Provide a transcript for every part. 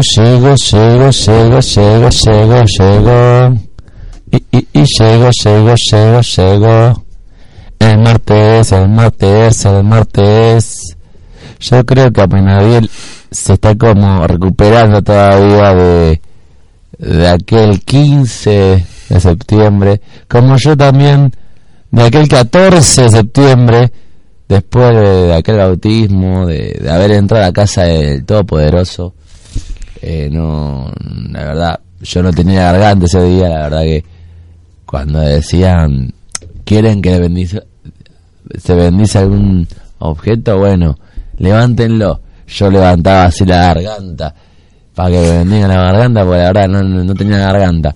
Llego, llego, llego, llego, llego, llego. Y, y, y llego, llego, llego, llego. El martes, el martes, el martes. Yo creo que Apenadiel se está como recuperando todavía de, de aquel 15 de septiembre. Como yo también de aquel 14 de septiembre después de, de aquel bautismo, de, de haber entrado a la casa del Todopoderoso, eh, no, la verdad, yo no tenía garganta ese día, la verdad que cuando decían, quieren que bendice, se bendice algún objeto, bueno, levántenlo. Yo levantaba así la garganta, para que me bendigan la garganta, porque la verdad no, no, tenía garganta.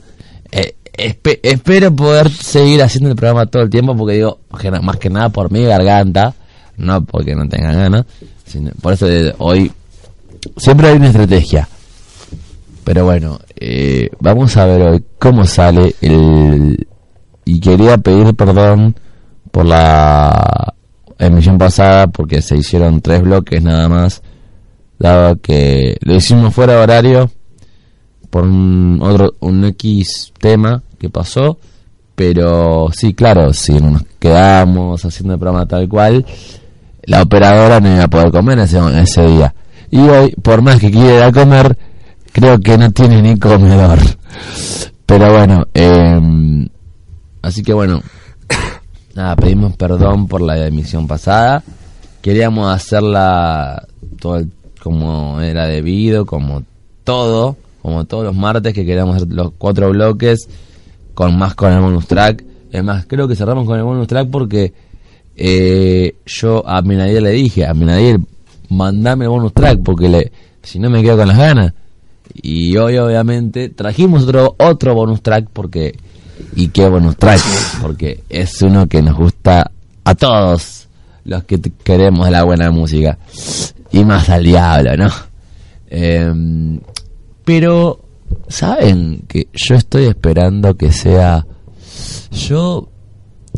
Eh, espe- espero poder seguir haciendo el programa todo el tiempo porque digo, más que nada por mi garganta, no porque no tenga ganas, sino por eso de- hoy siempre hay una estrategia. Pero bueno, eh, vamos a ver hoy cómo sale el... Y quería pedir perdón por la emisión pasada porque se hicieron tres bloques nada más, dado que lo hicimos fuera de horario por un otro un X tema que pasó, pero sí, claro, si nos quedamos haciendo el programa tal cual, la operadora no iba a poder comer ese, ese día. Y hoy, por más que quiera comer, creo que no tiene ni comedor. Pero bueno, eh, así que bueno, nada, pedimos perdón por la emisión pasada. Queríamos hacerla todo el- como era debido, como todo, como todos los martes que queríamos hacer los cuatro bloques, con más con el bonus track. Es más, creo que cerramos con el bonus track porque eh, yo a Minadiel le dije, a Minadiel, mandame el bonus track porque le, si no me quedo con las ganas. Y hoy obviamente trajimos otro otro bonus track porque y qué bonus track porque es uno que nos gusta a todos los que queremos la buena música y más al diablo, ¿no? Em, pero saben que yo estoy esperando que sea yo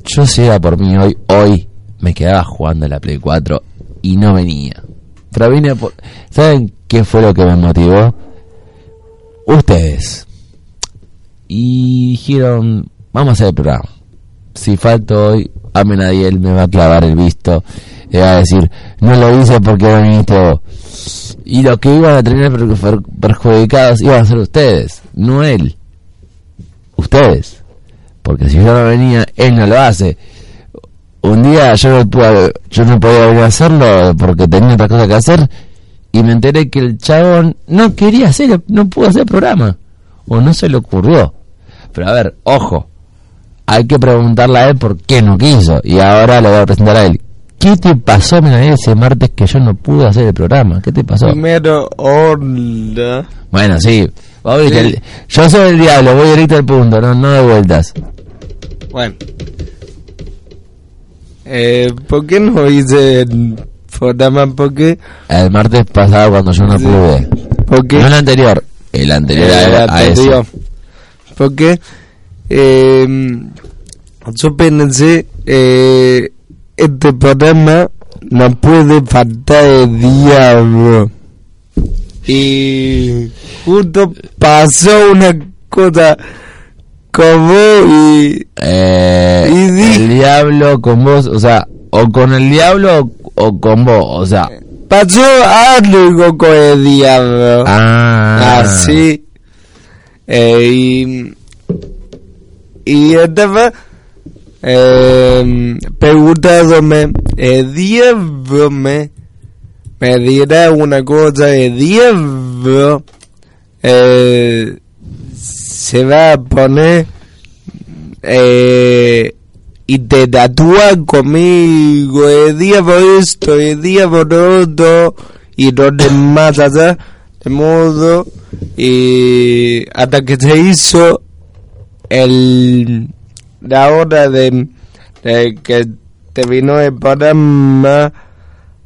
yo si era por mí hoy hoy me quedaba jugando la Play 4 y no venía. Pero vine por ¿Saben qué fue lo que me motivó? Ustedes. Y dijeron, vamos a hacer el programa. Si falto hoy, Amen nadie él me va a clavar el visto. Y va a decir, no lo hice porque viniste vos. Y los que iban a tener per- per- perjudicados iban a ser ustedes, no él. Ustedes. Porque si yo no venía, él no lo hace. Un día yo no, pude, yo no podía venir a hacerlo porque tenía otra cosa que hacer y me enteré que el chabón no quería hacer, no pudo hacer el programa. O no se le ocurrió. Pero a ver, ojo, hay que preguntarle a él por qué no quiso. Y ahora le voy a presentar a él. ¿Qué te pasó, mira, ese martes que yo no pude hacer el programa? ¿Qué te pasó? Primero, hola. Bueno, sí. voy Sí. directo- Yo soy el diablo, voy directo al punto, no, no de vueltas. Bueno. Eh, ¿Por qué no hice el programa? ¿Por qué? El martes pasado cuando yo no pude. Porque No el anterior, el anterior a, ese. Porque eh, yo pensé, eh, este programa no puede faltar el diablo. Y justo pasó una cosa como y Eh, Y el diablo con vos, o sea, o con el diablo o, o con vos, o sea. pasó algo con el diablo. Ah, Así. Eh, y, y estaba eh, preguntándome, el diablo me, me dirá una cosa, el diablo eh, se va a poner eh, y te tatúa conmigo, el diablo esto, el diablo lo otro, y lo demás allá, de modo, y hasta que se hizo el, la hora de, de que terminó el programa,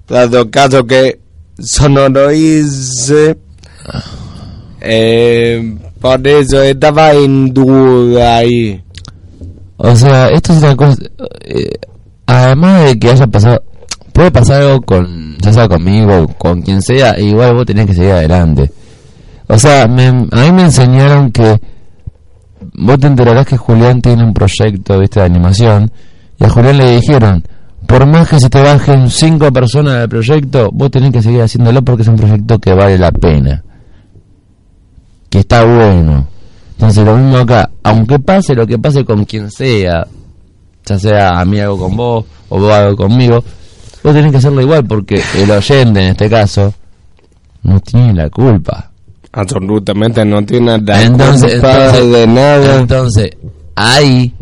dado caso que yo no lo hice, eh, por eso estaba en duda ahí. O sea, esto es una cosa. eh, además de que haya pasado. Puede pasar algo con. Ya sea conmigo, con quien sea, e igual vos tenés que seguir adelante. O sea, me- a mí me enseñaron que. Vos te enterarás que Julián tiene un proyecto, viste, de animación. Y a Julián le dijeron: Por más que se te bajen cinco personas del proyecto, vos tenés que seguir haciéndolo porque es un proyecto que vale la pena. Que está bueno. Entonces lo mismo acá, aunque pase lo que pase con quien sea, ya sea a mí algo con vos o vos algo conmigo, vos tenés que hacerlo igual porque el oyente en este caso no tiene la culpa. Absolutamente no tiene la Entonces, culpa entonces, de nada. entonces, ahí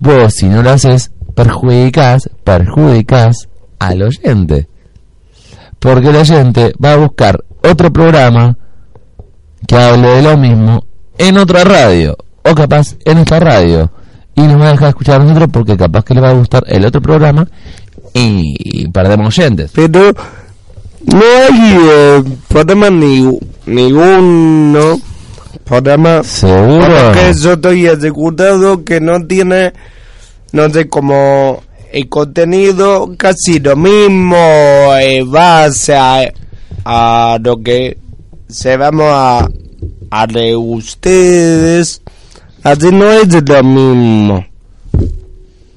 vos si no lo haces, perjudicás, perjudicás al oyente. Porque el oyente va a buscar otro programa que hable de lo mismo en otra radio, o capaz en esta radio, y nos va a dejar escuchar a nosotros porque capaz que le va a gustar el otro programa y perdemos oyentes. Pero no hay eh, problema ni, ninguno programa. ¿Seguro? Porque yo estoy asegurado que no tiene, no sé, como el contenido casi lo mismo en base a, a lo que se vamos a, a de ustedes. Así no es lo mismo.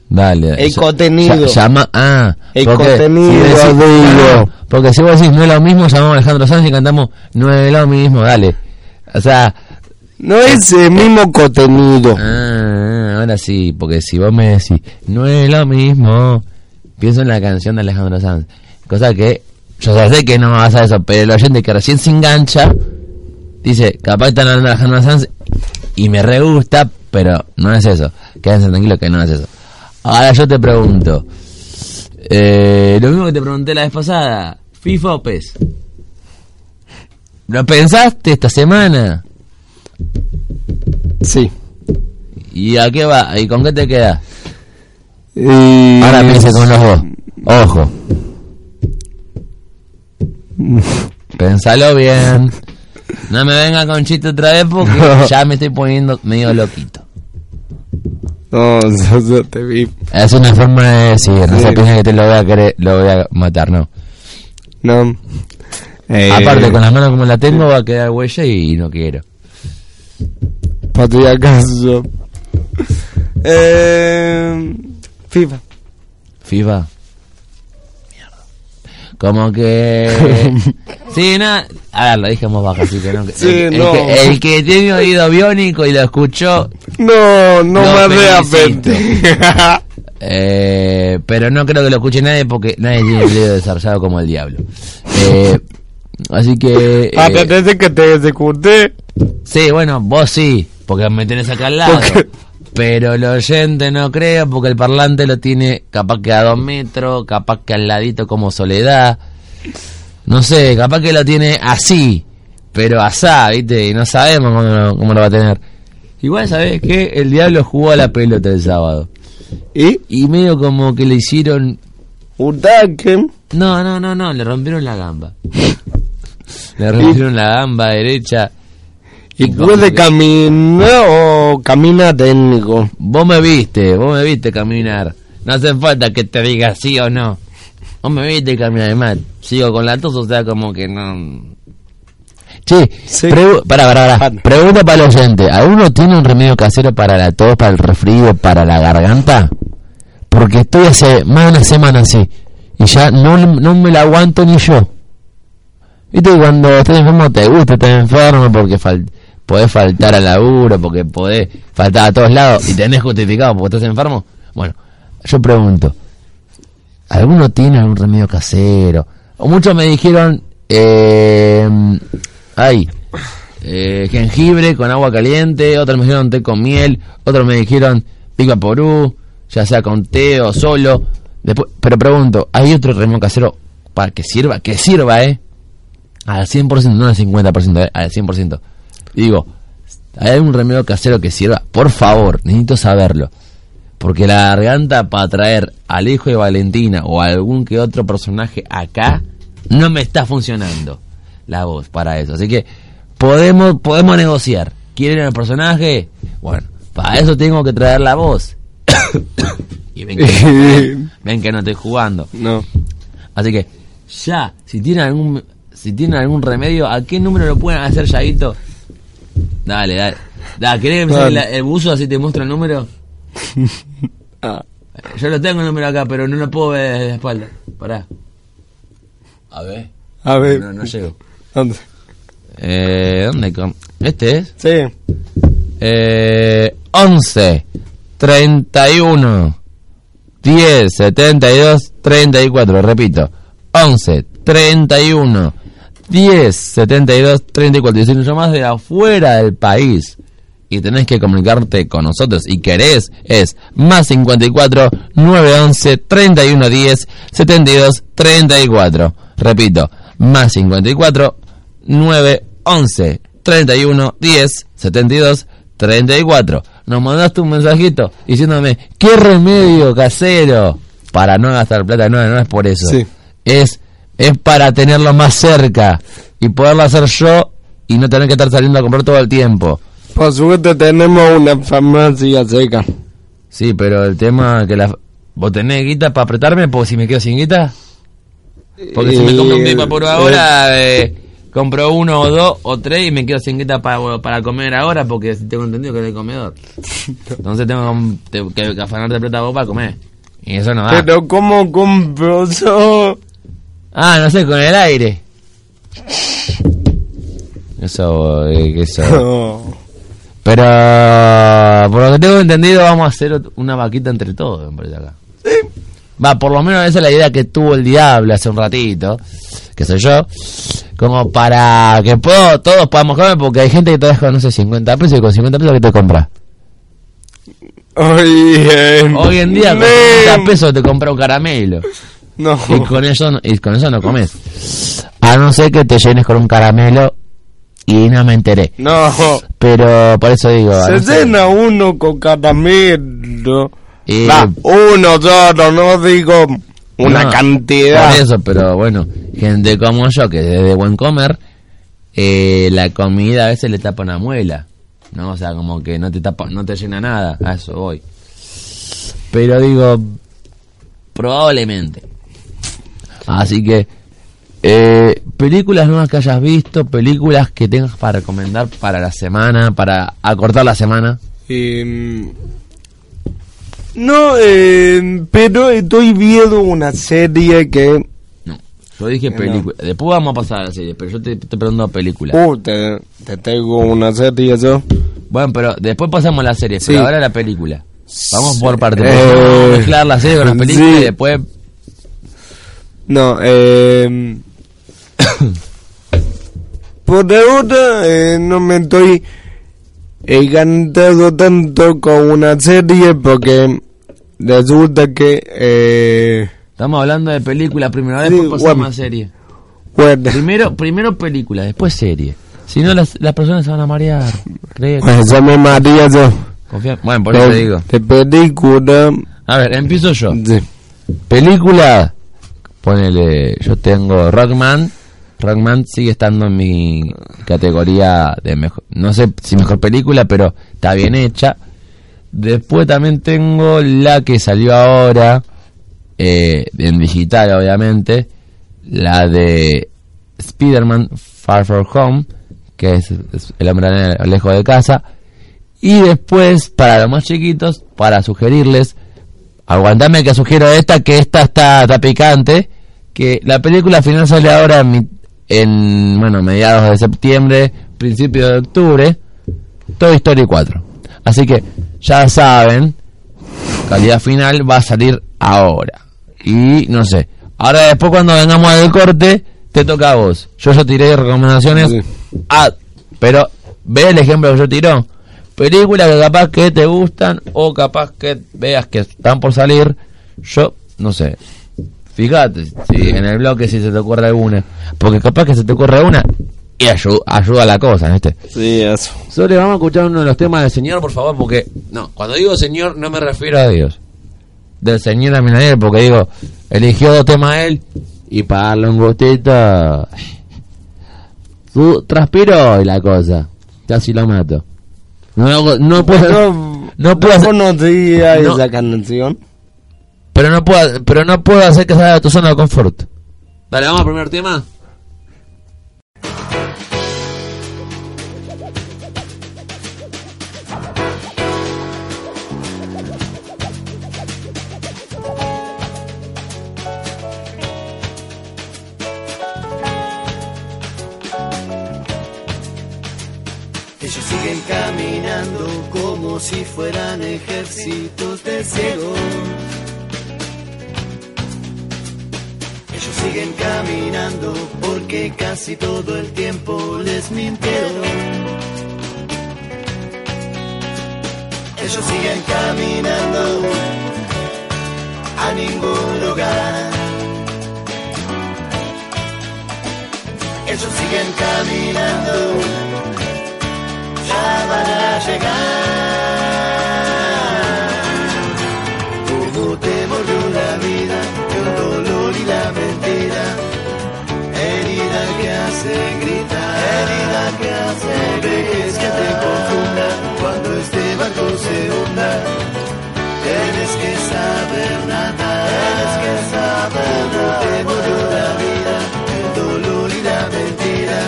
Dale. El Ya- contenido. ya- llama, ah, El porque contenido, si decís- porque si vos decís no es lo mismo, llamamos a Alejandro Sanz y cantamos no es lo mismo, dale. O sea, No es el mismo contenido. ah, ahora sí, porque si vos me decís no es lo mismo, pienso en la canción de Alejandro Sanz. Cosa que yo ya sé que no vas a eso, pero el oyente que recién se engancha dice, capaz están hablando de Alejandro Sanz y me re gusta, pero no es eso. Quédense tranquilos que no es eso. Ahora yo te pregunto, eh, lo mismo que te pregunté la vez pasada, FIFA o PES. ¿Lo pensaste esta semana? Sí. ¿Y a qué va? ¿Y con qué te quedas? Y- Ahora piense con los dos. Ojo. Pensalo bien. No me venga con chiste otra vez porque ya me estoy poniendo medio loquito. No, yo, yo te vi. Es una forma de decir, no se Sí. piensa que te lo voy a querer, lo voy a matar, no. No. Eh, Aparte, con las manos como la tengo va a quedar huella y no quiero. Para tu acaso. Eh, FIFA. FIFA. Mierda. Como que... sí, no... A ver, lo dije voz baja, así que no... Sí, el, el no. que, el que tiene oído biónico y lo escuchó... No, no me felicito. Eh, pero no creo que lo escuche nadie porque nadie tiene el dedo desarrollado como el diablo. Eh, así que... eh, Antes de que te executé. sí, bueno, vos sí, porque me tenés acá al lado. Pero el oyente no creo porque el parlante lo tiene capaz que a dos metros, capaz que al ladito como soledad. No sé, capaz que lo tiene así, pero asá, ¿viste? Y no sabemos cómo, lo- cómo lo va a tener. Igual, ¿sabés qué? El diablo jugó a la pelota el sábado. ¿Y? Y medio como que le hicieron... Utaque. No, no, no, no, le rompieron la gamba. le rompieron la gamba derecha. ¿Y puede que- caminar o camina técnico? Vos me viste, vos me viste caminar. No hace falta que te diga sí o no. Vos me viste caminar, además. Sigo con la tos, o sea, como que no... Che, Sí. pregu- pará, pará. Anda. pregunta para el oyente. ¿Alguno tiene un remedio casero para la tos, para el resfrío, para la garganta? Porque estoy hace más de una semana así. Y ya no, no me la aguanto ni yo. Viste que cuando estás enfermo te gusta estar enfermo porque fal- podés faltar al laburo, porque podés faltar a todos lados y tenés justificado porque estás enfermo. Bueno, yo pregunto, ¿alguno tiene algún remedio casero? O muchos me dijeron, eh, ay, eh, jengibre con agua caliente, otros me dijeron té con miel, otros me dijeron pica porú, ya sea con té o solo. Después, pero pregunto, ¿hay otro remedio casero para que sirva? Que sirva, ¿eh? Al 100%, no al 50%, ¿eh? al 100%. Y digo, ¿hay un remedio casero que sirva? Por favor, necesito saberlo. Porque la garganta para traer al hijo de Valentina o a algún que otro personaje acá no me está funcionando la voz para eso. Así que podemos podemos negociar. ¿Quieren el personaje? Bueno, para eso tengo que traer la voz. y ven que, ven que no estoy jugando. No. Así que ya, si tienen algún si tienen algún remedio, ¿a qué número lo pueden hacer Yaguito? Dale, dale. Dale, ¿querés que me saque Dale. la- el buzo así te muestro el número? Ah, Yo lo tengo el número acá, pero no lo puedo ver desde la espalda. Pará. A ver. a ver. No, no llego. ¿Dónde? Eh, ¿Dónde? ¿Este es? Sí. Eh, 11, 31, 10, 72, 34. Repito. 11, 31, 10, 72, 34. Y si nos llamás de afuera del país y tenés que comunicarte con nosotros y querés es más 54 911 3110 72 34. Repito, más 54 911 3110 72 34. Nos mandaste un mensajito diciéndome, ¿qué remedio casero? Para no gastar plata, no, no es por eso. Es, es para tenerlo más cerca y poderlo hacer yo y no tener que estar saliendo a comprar todo el tiempo. Por suerte tenemos una farmacia cerca. Sí, pero el tema que la... ¿Vos tenés guita para apretarme? Porque si me quedo sin guita... Porque si me compro un pipa por ahora, eh, compro uno o dos o tres y me quedo sin guita para, para comer ahora porque tengo entendido que es el comedor. Entonces tengo que, que, que afanarte plata vos para comer. Y eso no da. Pero ¿cómo compro yo? Ah, no sé, con el aire. Eso, eh, eso. Pero, por lo que tengo entendido, vamos a hacer una vaquita entre todos, me parece acá. Va, por lo menos esa es la idea que tuvo el diablo hace un ratito, que soy yo, como para que puedo, todos podamos comer, porque hay gente que todavía con, no sé, 50 pesos y con 50 pesos que te compra. Oye, Hoy en día con men. 50 pesos te compra un caramelo. No. Y con eso, y con eso no comes. A no ser que te llenes con un caramelo y no me enteré. No. Pero por eso digo, Se no llena uno con caramelo. Y- Va, uno solo, no digo una No, cantidad. Por eso, pero bueno, gente como yo que es de buen comer, eh, la comida a veces le tapa una muela, ¿no? O sea, como que no te tapa, no te llena nada, a eso voy. Pero digo, probablemente. Así que, eh, películas nuevas que hayas visto, películas que tengas para recomendar para la semana, para acortar la semana. Eh, no, eh, pero estoy viendo una serie que... No, yo dije No. películas. Después vamos a pasar a la serie, pero yo te, te pregunto películas. Uh, te, te tengo una serie yo. Bueno, pero después pasamos a la serie, Sí. pero ahora la película. Vamos por partes. Eh, porque Vamos a mezclar la serie con la película sí. y después... No, eh... por ahora eh, no me estoy encantado tanto con una serie porque resulta que... Eh, Estamos hablando de película primero, Sí, después pasamos bueno. a serie. bueno, Primero, primero película, después serie. Si no, las, las personas se van a marear. Cree- pues yo me maría yo. confía- Bueno, por eso te digo. De película... A ver, empiezo yo. sí. Película, ponele, yo tengo Rockman. Rockman sigue estando en mi categoría de mejor, no sé si mejor película, pero está bien hecha. Después también tengo la que salió ahora, eh, en digital obviamente, la de Spider-Man Far From Home, que es, el hombre lejos de casa. Y después, para los más chiquitos, para sugerirles, aguantame que sugiero esta, que esta está, está picante, que la película final sale ahora en, en, bueno, mediados de septiembre, principios de octubre, Toy Story 4. Así que, ya saben, calidad final va a salir ahora. Y, no sé, ahora después cuando vengamos al corte, te toca a vos. Yo ya tiré recomendaciones. Sí. Ah, pero, ve el ejemplo que yo tiro. Películas que capaz que te gustan o capaz que veas que están por salir. Yo, no sé. Fíjate si en el bloque si se te ocurre alguna. Porque capaz que se te ocurre una y ayu- ayuda a la cosa, ¿viste? Sí, eso. Sole, vamos a escuchar uno de los temas del Señor, por favor, porque... No, cuando digo Señor no me refiero a Dios. Del Señor a Minaniel, porque digo, eligió dos temas él y para darle un gustito... Su, transpiró y la cosa. Casi lo mato. No, no puedo... No, no puedo hacer- conocía no. esa canción. Pero no puedo, pero no puedo hacer que salga de tu zona de confort. Dale, vamos al primer tema. Ellos siguen caminando como si fueran ejércitos de ciegos. Siguen caminando porque casi todo el tiempo les mintieron. Ellos siguen caminando a ningún lugar. Ellos siguen caminando ya van a llegar. dejes que te confunda cuando este barco se hunda. Tienes que saber nadar, tienes que saber nadar. Te volvió la vida en dolorida mentira,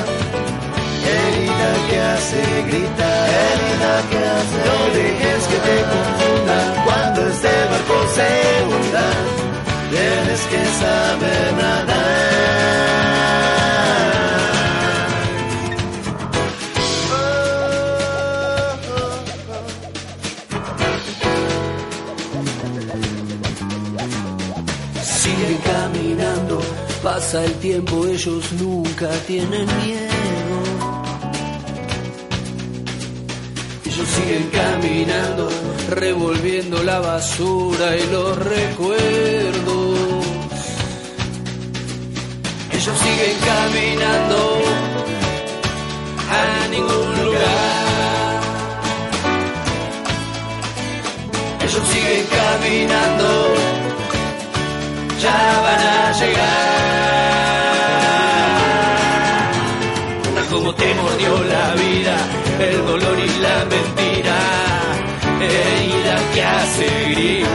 herida que hace gritar, herida que hace. No dejes que te confunda cuando este barco se hunda. Tienes que saber nadar. Pasa el tiempo, ellos nunca tienen miedo. Ellos siguen caminando, revolviendo la basura y los recuerdos. Ellos siguen caminando a ningún lugar. Ellos siguen caminando ya van a llegar. El dolor y la mentira, herida que hace gritar.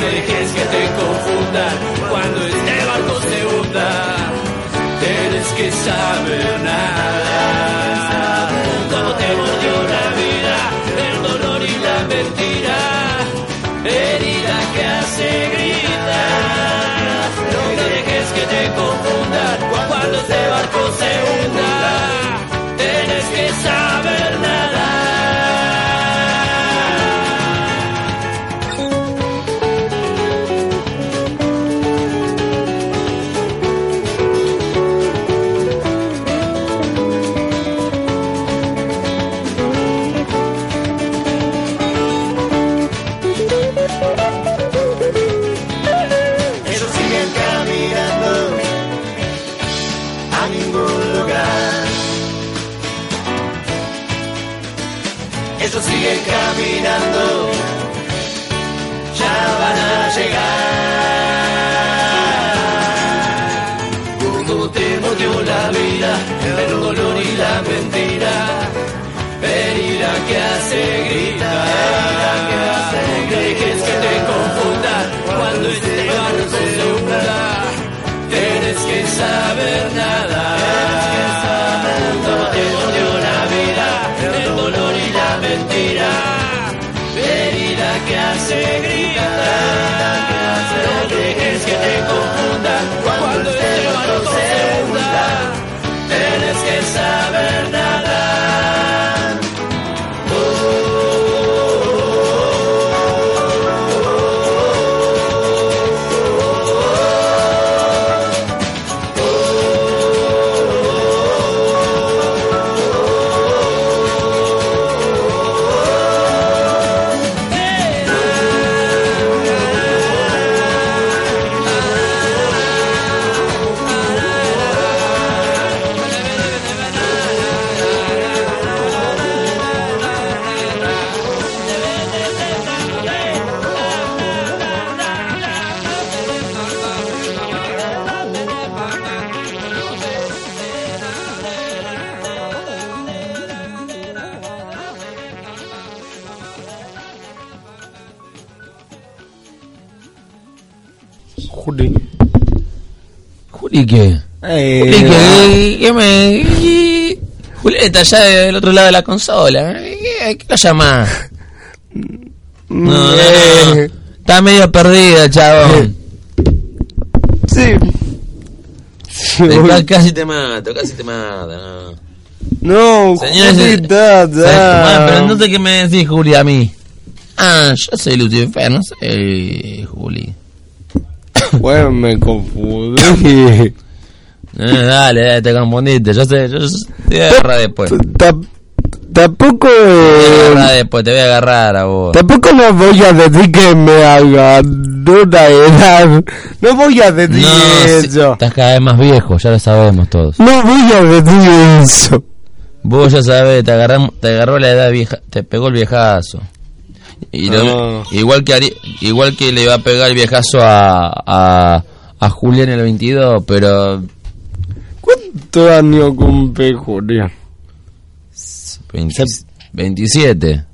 No dejes que te confundan cuando este barco se hunda, tienes que saber ¿Juli qué? Eh, Juli que, que me... Julieta allá del otro lado de la consola. ¿Qué, qué lo llama? No, no, eh, Está medio perdida, chabón. Sí. Sí, ca- casi te mato, casi te mato. No, No, Julita, ¿sabes? ya. Ah, pero entonces, ¿qué me decís, Juli, a mí? Ah, yo soy Lucifer, no soy Juli. Bueno, me confundí. Eh, dale, dale, te confundiste. Yo sé, yo te voy a agarrar después. Te Ta- Tampoco, voy a eh, agarrar después, te voy a agarrar a vos. tampoco no voy a decir que me haga una edad. No voy a decir No, eso. estás cada vez más viejo, ya lo sabemos todos. No voy a decir eso. Vos ya sabés, te, agarramos, te agarró la edad vieja, te pegó el viejazo. Y Ah. igual que Ari- igual que le va a pegar el viejazo a, a, a Julián el 22, pero ¿Cuántos años cumple Julián? 20 27.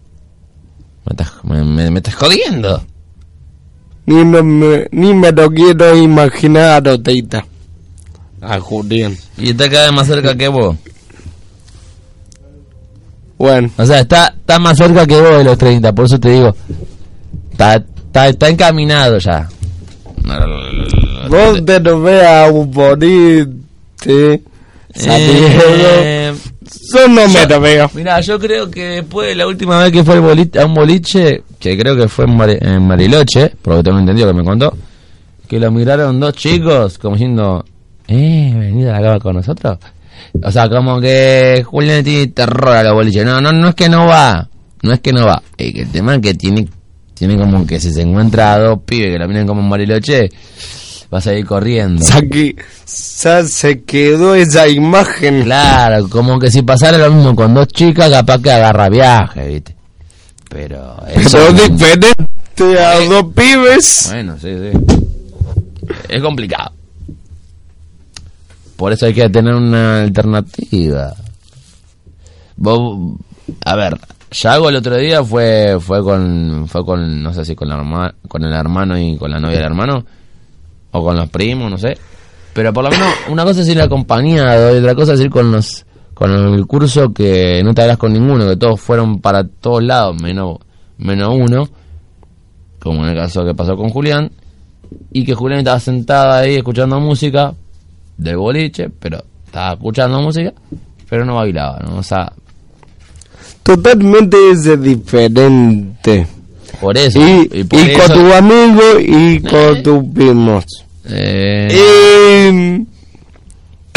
Me estás, me, me- me estás jodiendo. Ni, no me, ni me lo quiero imaginar a Tita. A Julián. Y está cada vez más cerca que vos. Bueno, O sea, está, está más cerca que vos de los 30, por eso te digo. Está, está, está encaminado ya. vos te lo veas un bonito. Eh, Yo no me lo veo. Mira, yo creo que después de la última vez que fue boliche- a un boliche, que creo que fue en, Mari- en Mariloche, por lo que tengo entendido que me contó, que lo miraron dos chicos como diciendo, eh, venid a la cama con nosotros. O sea, como que Julián tiene terror a los boliches. No, no, no es que no va, no es que no va. Es el tema es que tiene, tiene como que si se encuentra a dos pibes que lo miran como en Mariloche, va a salir corriendo. Ya se quedó esa imagen. Claro, como que si pasara lo mismo con dos chicas, capaz que agarra viaje, ¿viste? Pero eso... Pero diferente a dos pibes. Bueno, sí, sí. Es complicado. Por eso hay que tener una alternativa. Vos, a ver, Yago el otro día fue fue con fue con no sé si con la con el hermano y con la novia del hermano o con los primos, no sé. Pero por lo menos una cosa es ir acompañado y otra cosa es ir con los con el curso que no te hablas con ninguno, que todos fueron para todos lados menos menos uno como en el caso que pasó con Julián, y que Julián estaba sentado ahí escuchando música del boliche, pero estaba escuchando música, pero no bailaba, ¿no? O sea, Totalmente es diferente. por eso. Y, por y eso, con tu amigo y con Eh. tus primos. eh, Y...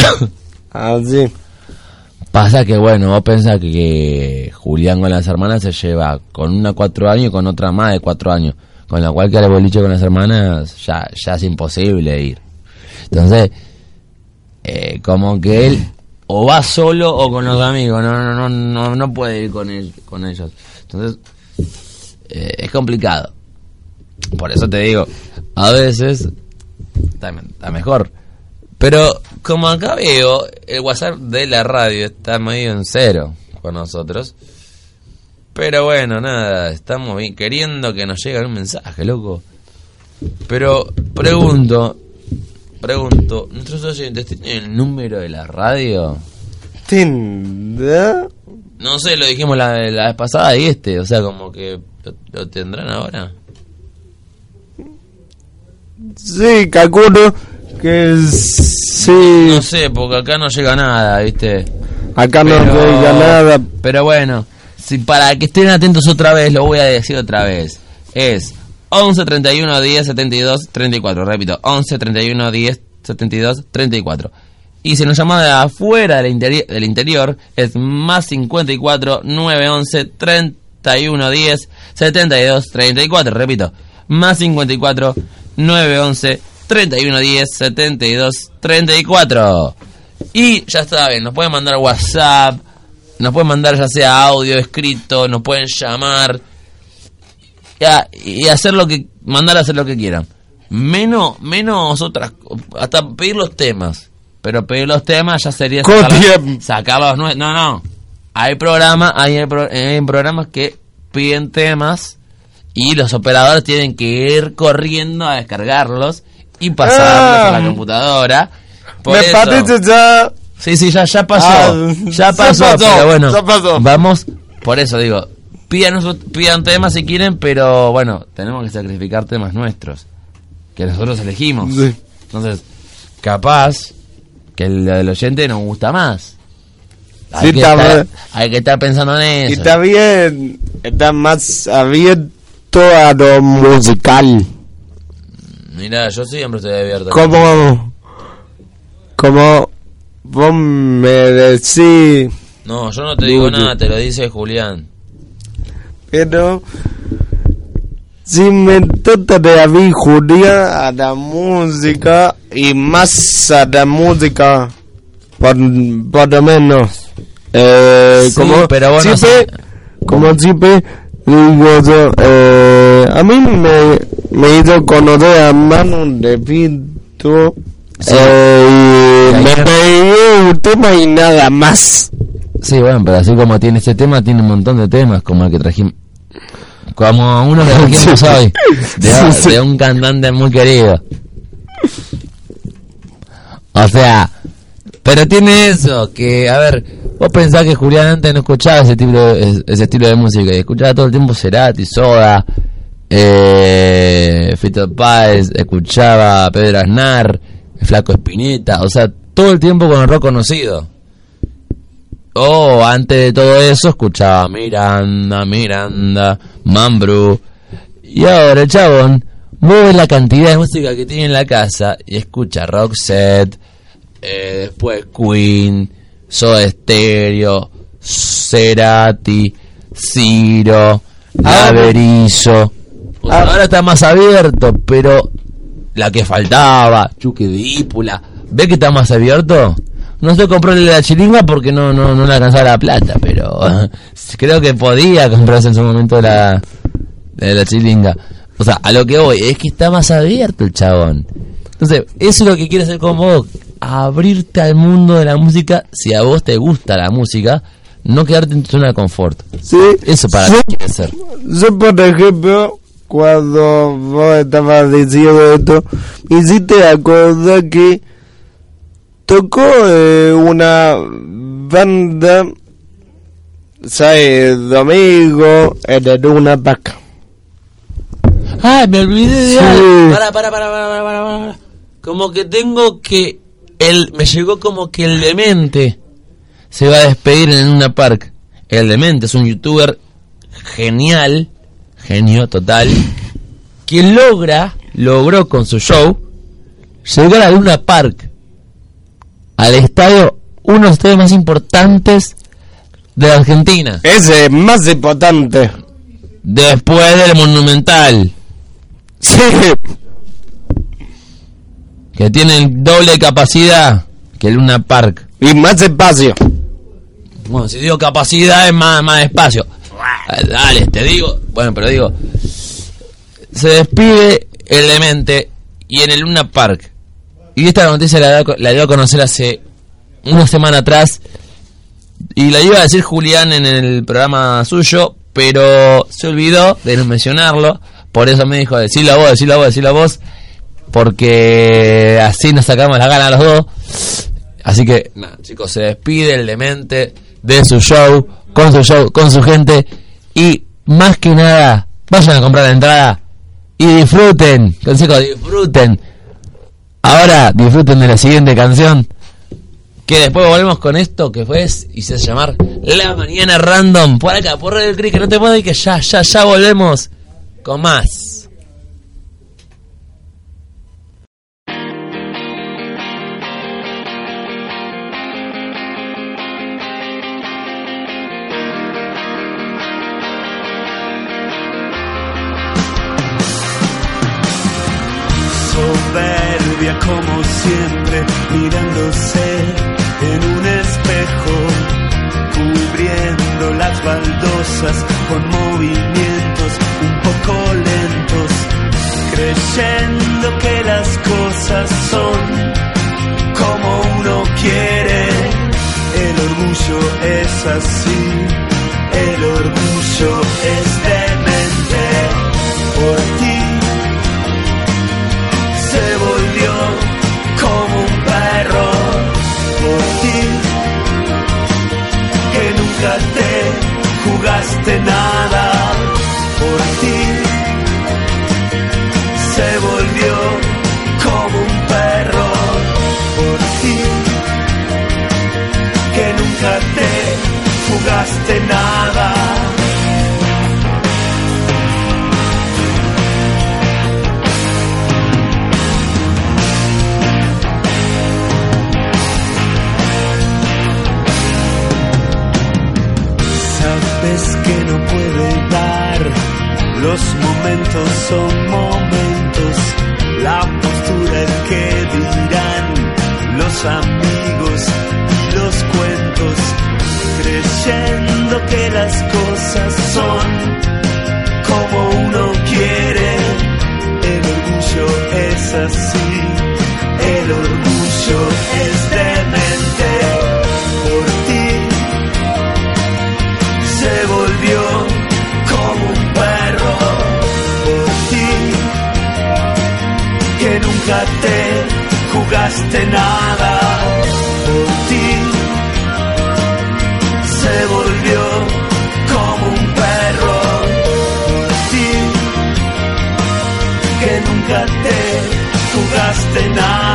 Así. pasa que, bueno, vos pensás que, que Julián con las hermanas se lleva con una cuatro años y con otra más de cuatro años, con la cual que al boliche con las hermanas ya, ya es imposible ir. Entonces, eh, como que él o va solo o con los amigos, no no no no, no puede ir con él, con ellos. Entonces eh, es complicado. Por eso te digo, a veces está, está mejor. Pero como acá veo, el WhatsApp de la radio está medio en cero con nosotros. Pero bueno, nada, estamos bien, queriendo que nos llegue un mensaje, loco. Pero pregunto, pregunto, ¿nuestros oyentes tienen el número de la radio? ¿Tendrá? No sé, lo dijimos la, la vez pasada y este, o sea, como que lo, lo tendrán ahora. Sí, calculo que sí. No sé, porque acá no llega nada, ¿viste? Acá no diga nada. Pero bueno, si para que estén atentos otra vez, lo voy a decir otra vez. Es 11 31 10 72 34. Repito, 11 31 10 72 34. Y si nos llama de afuera del, interi- del interior, es más 54 911 31 10 72 34. Repito, más 54 911 31 10 72 34. Y ya saben, nos pueden mandar WhatsApp, nos pueden mandar ya sea audio, escrito, nos pueden llamar y hacer lo que, mandar a hacer lo que quieran. Menos, menos otras, hasta pedir los temas. Pero pedir los temas ya sería sacarlos- No, no. Hay programas, hay, pro- hay programas que piden temas y los operadores tienen que ir corriendo a descargarlos y pasarlos a Ah. la computadora. Por Me parece ya. Sí, sí, ya, ya pasó. Ah, ya pasó, pasó, pero bueno. ya pasó. Vamos, por eso digo, pidan, pidan temas si quieren, pero bueno, tenemos que sacrificar temas nuestros, que nosotros elegimos. Sí. Entonces, capaz que el del oyente nos gusta más. Hay, Sí, que, está estar, hay que estar pensando en Y eso. está bien. Está más abierto a lo musical. Mira, yo siempre estoy abierto. Como. Como. Vos me decís. No, yo no te digo nada, te lo dice Julián. Pero. Si me trata de a la música y más a la música, por, por lo menos. Eh, Sí, como pero bueno, siempre, como siempre digo yo, eh, a mí me, me hizo conocer a Manu de Vito Sí. eh, y me pedí un tema y nada más. Sí, bueno, pero así como tiene este tema, tiene un montón de temas, como el que trajimos. Como uno que hoy, de, un cantante muy querido. O sea, pero tiene eso, que, a ver, Vos pensás que Julián antes no escuchaba ese estilo, ese estilo de música, y escuchaba todo el tiempo Cerati, Soda, eh, Fito Páez, escuchaba Pedro Aznar, Flaco Espineta, o sea, todo el tiempo con el rock conocido. O antes de todo eso escuchaba Miranda, Miranda, Mambru. Y ahora, chabón, mueve la cantidad de música que tiene en la casa y escucha Roxette, eh, después Queen, Soda Stereo, Cerati, Ciro, Averizo. O sea, ahora está más abierto, pero la que faltaba, Chuque Dípula, ¿ve que está más abierto? No se compró el de la chiringa porque no, no, no le alcanzaba la plata, pero creo que podía comprarse en su momento la, la chiringa. O sea, a lo que voy, es que está más abierto el chabón. Entonces, eso es lo que quiere hacer con vos, abrirte al mundo de la música si a vos te gusta la música, no quedarte en tu zona de confort. Sí. Eso para Yo- qué quiere ser. Yo, por ejemplo, cuando vos estabas diciendo esto, me hiciste acordar que tocó eh, una banda, ¿sabes? Domingo en el Luna Park. Ah, me olvidé de Sí. algo. Para, para, para, para, para, para, para. Como que tengo que. El, me llegó como que el demente se va a despedir en una park. El demente es un youtuber genial, genio total, que logra, logró con su show llegar a Luna Park, al estadio, uno de los estadios más importantes de la Argentina, Ese es más importante. después del Monumental. Sí. que tienen doble capacidad que el Luna Park. Y más espacio. Bueno, si digo capacidad es más, más espacio. Dale, te digo. Bueno, pero digo. Se despide el demente y en el Luna Park. Y esta noticia la, dio- la dio a conocer hace una semana atrás. Y la iba a decir Julián en el programa suyo, pero se olvidó de mencionarlo. Por eso me dijo, decir a vos, decirlo a vos, decirlo a vos. Porque así nos sacamos la gana los dos. Así que, nada, chicos, se despide el demente de su show, con su show, con su gente. Y más que nada, vayan a comprar la entrada y disfruten. Consejo, disfruten. Ahora disfruten de la siguiente canción. Que después volvemos con esto que fue y se llamar La Mañana Random. Por acá, por el que no te puedo ir que ya, ya, ya volvemos con más. Siempre, mirándose en un espejo, cubriendo las baldosas con movimientos un poco lentos, creyendo que las cosas son como uno quiere. El orgullo es así, el orgullo es demente nada por ti. Se volvió como un perro por ti que nunca te jugaste nada nada de ti. Se volvió como un perro de ti, que nunca te jugaste nada.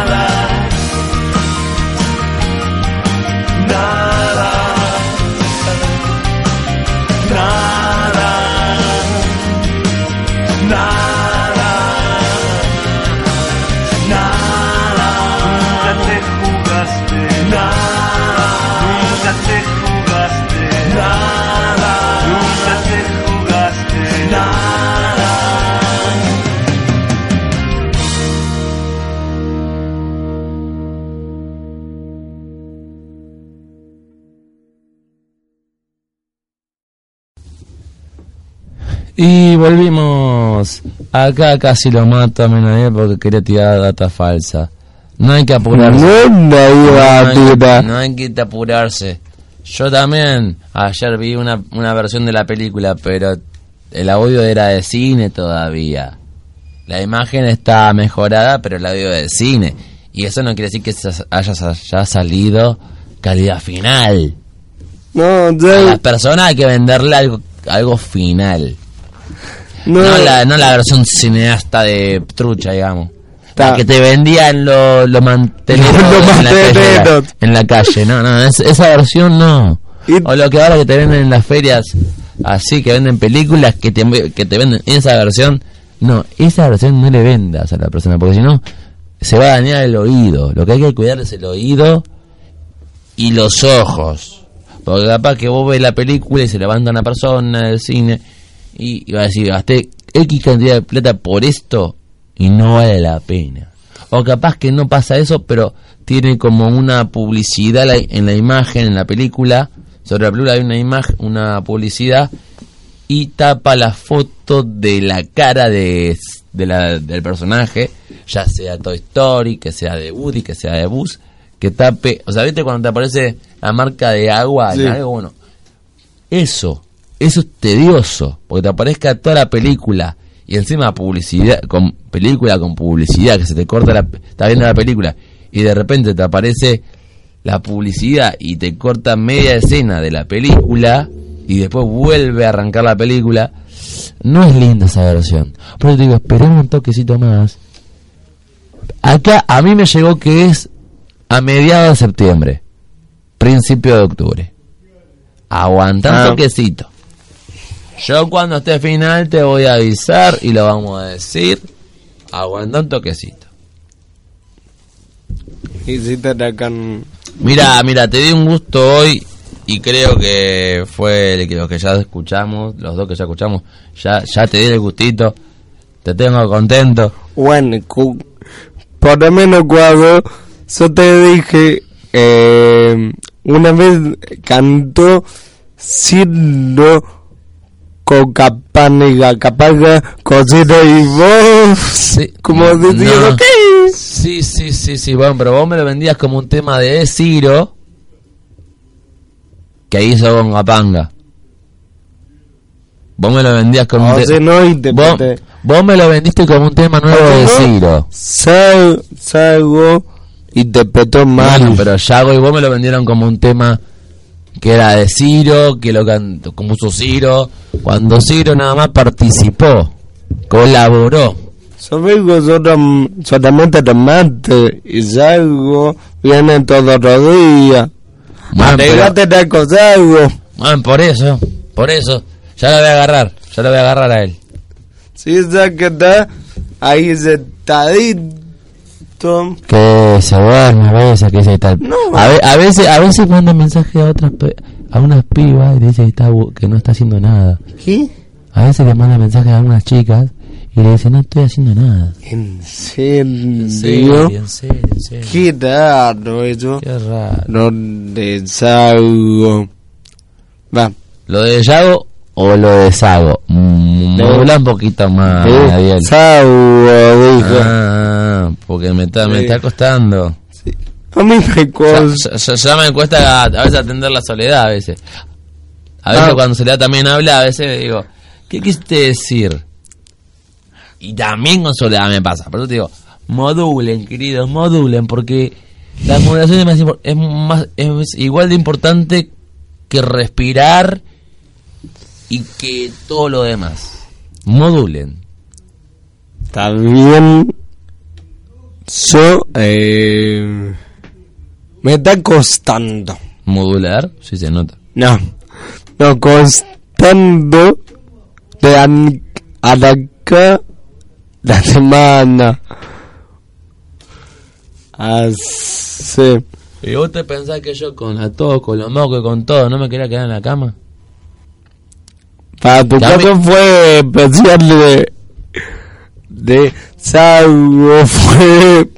Volvimos. Acá casi lo mato a Menadiel porque quería tirar data falsa. No hay que apurarse. ¿Dónde iba a no, hay que, tirar? no hay que apurarse. Yo también ayer vi una, una versión de la película, pero el audio era de cine todavía. La imagen está mejorada, pero el audio de cine. Y eso no quiere decir que haya, haya salido calidad final. No, A ya, las personas hay que venderle algo, algo final. No, No, la, no la versión cineasta de trucha, digamos. La que te vendían los lo manteleros en, la calle, en la calle. No, no, es- esa versión no. O lo que ahora que te venden en las ferias, así que venden películas que te, que te venden esa versión. No, esa versión no le vendas a la persona, porque si no, se va a dañar el oído. Lo que hay que cuidar es el oído y los ojos. Porque capaz que vos ves la película y se levanta una persona del cine y, y va a decir, gasté X cantidad de plata por esto y no vale la pena. O capaz que no pasa eso, pero tiene como una publicidad en la imagen, en la película. Sobre la película hay una imagen, una publicidad y tapa la foto de la cara de, de la- del personaje, ya sea Toy Story, que sea de Woody, que sea de Buzz, que tape, o sea, ¿viste cuando te aparece la marca de agua en Sí. algo? Bueno, eso, eso es tedioso, porque te aparezca toda la película y encima publicidad, con película con publicidad, que se te corta la, está viendo la película y de repente te aparece la publicidad y te corta media escena de la película y después vuelve a arrancar la película, no es linda esa versión. Por eso te digo, esperemos un toquecito más. Acá a mí me llegó que es a mediados de septiembre, principio de octubre. Aguanta un Ah. toquecito. Yo cuando esté final te voy a avisar y lo vamos a decir. Aguanta un toquecito. y si te atacan... Mira, mira, te di un gusto hoy y creo que fue el que los que ya escuchamos, los dos que ya escuchamos, ya ya te di el gustito. Te tengo contento. Bueno, por lo menos cuando yo te dije, eh, una vez cantó siendo Cocapánica, capaga, cosita y vos, Sí. como diciendo, No. ¿qué? Sí, sí, sí, sí, bueno, pero vos me lo vendías como un tema de Ciro que hizo con Gapanga. Vos me lo vendías como un O te- sea, no, vos, vos me lo vendiste como un tema nuevo de. Ciro. Sal- salgo te petó mal. Bueno, pero Yago y vos me lo vendieron como un tema que era de Ciro, que lo cantó, como usó Ciro, cuando Ciro nada más participó, colaboró. Yo vengo solo- solamente tomate y salgo, viene todos los días. Arreglate tal cosa algo. bueno, por eso, por eso, ya lo voy a agarrar, ya lo voy a agarrar a él. Si esa que está ahí sentadito. Que se duerme a veces, que dice tal. No. a, ve- a veces, a veces manda mensaje a otras, pe- a unas pibas y dice que, está, bu- que no está haciendo nada. ¿Qué? A veces le manda mensajes a algunas chicas y le dice no estoy haciendo nada. ¿En serio? en serio, en serio. Qué raro eso. Qué raro. No deshago. Va. ¿Lo de Yago o lo de Sago? Mm, Lo- Modula un poquito más. Deshago, dijo. Ah, porque me está, me está costando. A mí me cuesta. me cuesta a, veces atender la soledad, a veces. A veces Ah. cuando Soledad también habla, a veces digo, ¿qué quisiste decir? Y también con Soledad me pasa. Por eso te digo, modulen, queridos, modulen, porque la modulación es, más, es, más, es igual de importante que respirar y que todo lo demás. Modulen. Está bien. Yo, eh, me está costando. Modular, sí se nota. No, no, costando de an- arrancar la semana. Así. ¿Y vos te pensás que yo con la tos, con los mocos y con todo, no me quería quedar en la cama? Para tu Dame- caso fue especial de, de Sago, fue,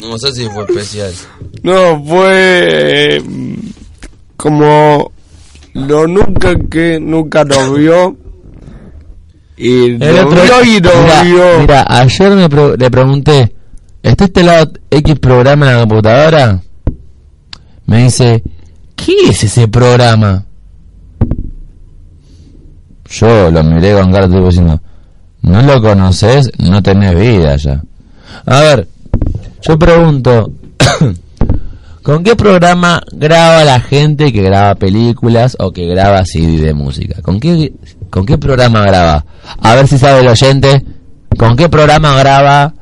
No sé si fue especial. No, fue eh, como lo nunca que nunca lo vio. Y El lo otro- vio y lo Mira, vio. mira, ayer me pro- le pregunté, ¿está este lado X programa en la computadora? Me dice, ¿qué es ese programa? Yo lo miré con cara tipo diciendo, ¿no lo conoces? No tenés vida ya. A ver, yo pregunto, ¿con qué programa graba la gente que graba películas o que graba CD de música? ¿Con qué, con qué programa graba? A ver si sabe el oyente, ¿con qué programa graba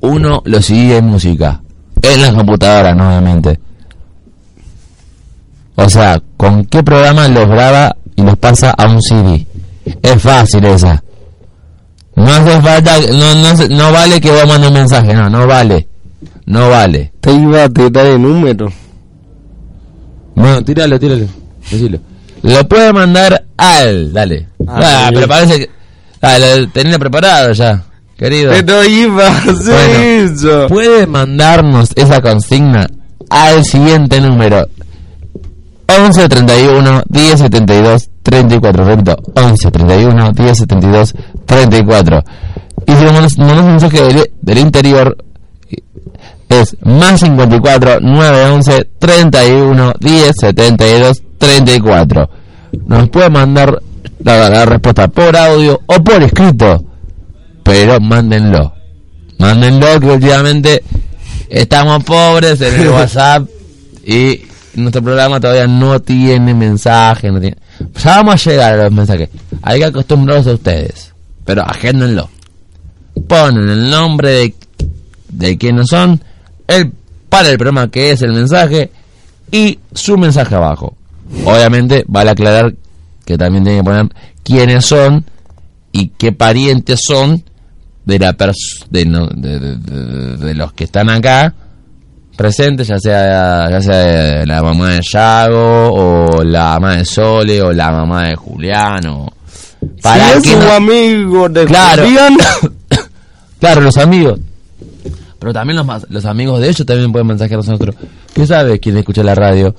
uno los CD de música? En la computadora, no, obviamente. O sea, ¿con qué programa los graba y los pasa a un CD? Es fácil esa. No hace falta, no, no, no vale que vos mandes un mensaje, no, no vale. No vale. Te iba a tirar el número. Bueno, tíralo, tíralo. Decilo. Lo puede mandar al. Dale. Ah, Ah, pero parece que. Dale, tenía preparado ya, querido. Pero iba a hacer Bueno. eso. Puede mandarnos esa consigna al siguiente número. 11 31 10 72 34. Repito, 11 31 10 72 34. Y si nos mandas mandas un mensaje del, del interior, es más 54 911 31 10 72 34. Nos puede mandar la, la respuesta por audio o por escrito, pero mándenlo. Mándenlo que últimamente estamos pobres en el WhatsApp y nuestro programa todavía no tiene mensaje. No tiene... Ya vamos a llegar a los mensajes. Hay que acostumbrarlos a ustedes, pero agéndenlo. Ponen el nombre de, de quiénes son, el para el programa que es el mensaje y su mensaje abajo. Obviamente vale aclarar que también tienen que poner quiénes son y qué parientes son de la pers- de, no- de, de- de- de los que están acá presentes, ya sea ya sea la mamá de Yago o la mamá de Sole o la mamá de Julián o si es que un no- amigo de Claro. Julián, Claro, los amigos. Pero también los, los amigos de ellos también pueden mensajear a nosotros. ¿Qué sabe quién escucha la radio?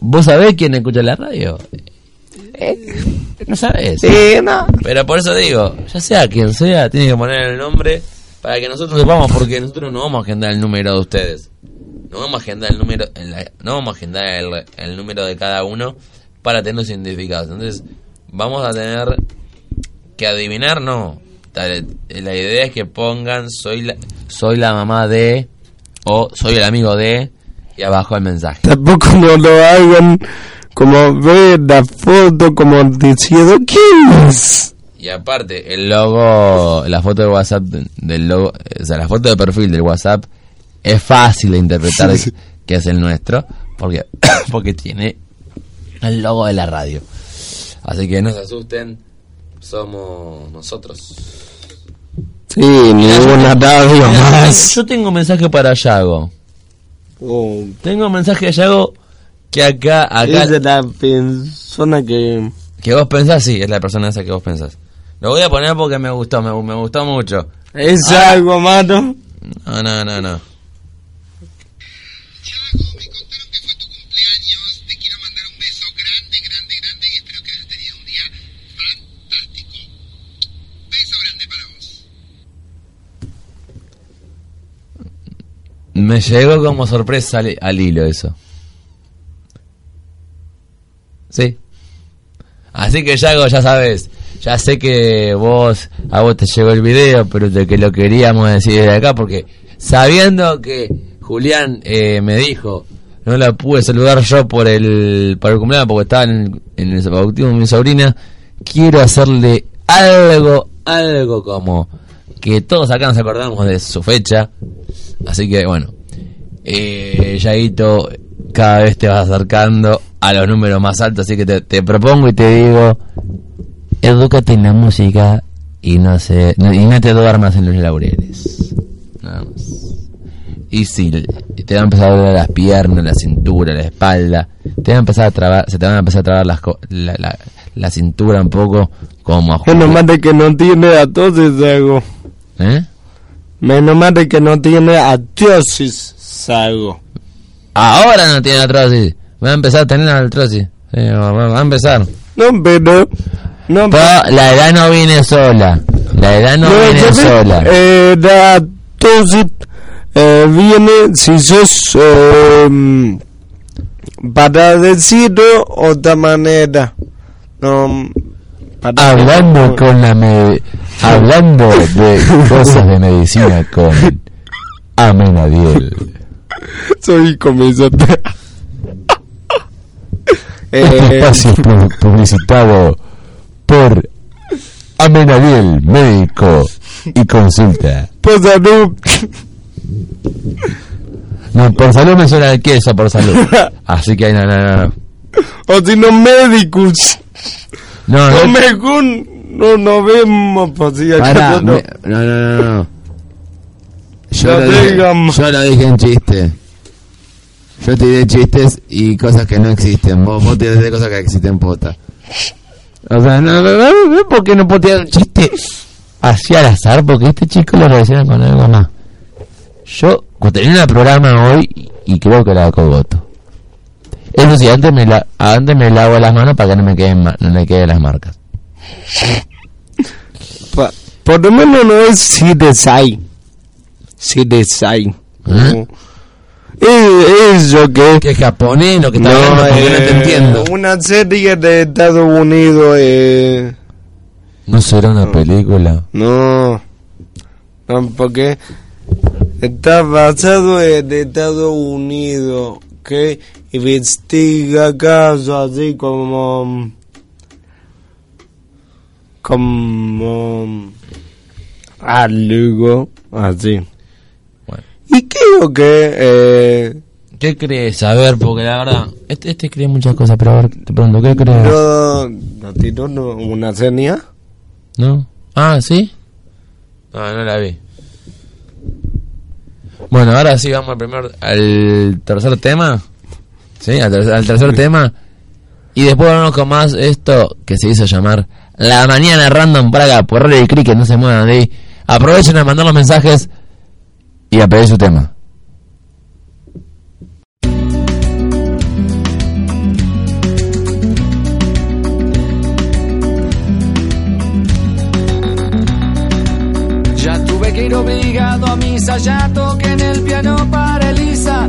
¿Vos sabés quién escucha la radio? Eh, No sabés. sí, no. Pero por eso digo, ya sea quien sea, tiene que poner el nombre para que nosotros sepamos, porque nosotros no vamos a agendar el número de ustedes. No vamos a agendar el número, el- no vamos a agendar el, el número de cada uno para tenerlos identificados. Entonces, vamos a tener que adivinar, no. La idea es que pongan soy la, soy la mamá de o soy el amigo de y abajo el mensaje. Tampoco no lo hagan como ver la foto como diciendo ¿quién es? Y aparte, el logo, la foto de WhatsApp de- del logo, o sea, la foto de perfil del WhatsApp es fácil de interpretar Sí, sí. que es el nuestro, porque porque tiene el logo de la radio. Así que no se asusten, somos nosotros. Sí, ninguna radio más. Yo tengo un mensaje para Yago. Oh, Tengo un mensaje de Yago que acá, acá, es de la persona que... que vos pensás, sí, es la persona esa que vos pensás. Lo voy a poner porque me gustó, me, me gustó mucho. ¿Es Ah. algo malo? No, no, no, no. Chago, me contaron que fue tu cumpleaños. Te quiero mandar un beso grande, grande, grande y espero que hayas tenido un día fantástico. Beso grande para vos. Me llegó como sorpresa al, hilo eso. Sí. Así que Yago, ya sabes. Ya sé que vos, a vos te llegó el video, pero de que lo queríamos decir desde acá, porque sabiendo que Julián eh, me dijo, no la pude saludar yo por el, por el cumpleaños, porque estaba en, en el bautismo de mi sobrina, quiero hacerle algo, algo como que todos acá nos acordamos de su fecha. Así que bueno, eh, Yaito, cada vez te vas acercando a los números más altos, así que te, te propongo y te digo, edúcate en la música y no se, no- y no te duermas en los laureles. Nada más. Y si te va a empezar a doler las piernas, la cintura, la espalda, te va a empezar a trabar, se te van a empezar a trabar las, la, la, la cintura un poco como a Menos mal de que no tiene atosis, Sago. ¿Eh? Menos mal de que no tiene atosis, Sago. Ahora no tiene artrosis. Va a empezar a tener artrosis. Sí, va, a empezar. No, pero... No, Pero la edad no viene sola. La edad no, viene ¿sabes? sola. Eh, la atosis eh, viene si sos... eh, para decirlo otra manera. No, Hablando con la me- hablando de cosas de medicina con Amenadiel. Soy comisario. Este eh, espacio es pu- publicitado por Amenadiel, médico y consulta. por salud. No, por salud me suena el queso, por salud. Así que no, no. no. o si no médicos. No, No nos vemos si Pará, no. no, no, no. Yo, lo dije, yo lo dije en chiste. Yo tiré chistes y cosas que no existen. Vos, vos tiraste cosas que existen, pota. O sea, no, no, no, no, ¿por qué no puedo tirar un chiste así al azar? Porque este chico lo relaciona con algo más. Yo cuando tenía el programa hoy y, creo que la hago voto. Eso sí, antes me, la, antes me lavo las manos para que no me queden, no me queden las marcas. Pa- por lo menos no es si desai. Si desai. ¿Eh? Es eso que ¿Qué es japonés lo que está hablando? Porque no te eh, entiendo. Una serie de Estados Unidos eh, ¿No será una película? no, no porque está basado en Estados Unidos que investiga casos así como como algo así Bueno. y creo que eh, ¿Qué crees? A ver, porque la verdad, este, este cree muchas cosas, pero a ver, te pregunto, ¿qué crees? no, no no, una seña ¿No? Ah, ¿sí? No, no la vi. Bueno, ahora sí vamos al primer, al tercer tema. Sí, al, ter- al tercer tema. Y después vamos con más esto que se hizo llamar La Mañana Random Praga por Radio Cricket, no se muevan de ahí. Aprovechen a mandar los mensajes y a pedir su tema. Misa, ya toqué en el piano para Elisa,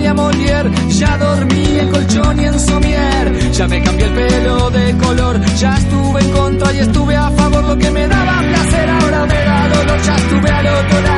ya dormí en colchón y en somier, ya me cambié el pelo de color, ya estuve en contra y estuve a favor, lo que me daba placer ahora me da dolor, ya estuve al otro lado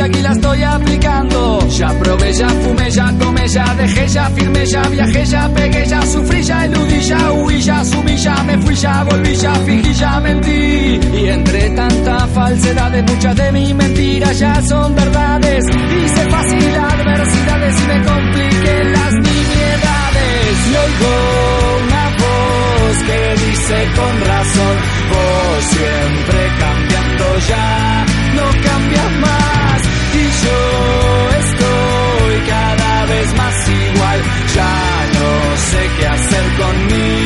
aquí la estoy aplicando, ya probé, ya fumé, ya tomé, ya dejé, ya firmé, ya viajé, ya pegué, ya sufrí, ya eludí, ya huí, ya subí, ya me fui, ya volví, ya fingí, ya mentí. Y entre tanta falsedad muchas de mis mentiras ya son verdades. Hice fácil adversidades y me compliqué las nimiedades. Y oigo una voz que dice con razón, vos siempre cambiando ya, más. Y yo estoy cada vez más igual, ya no sé qué hacer conmigo.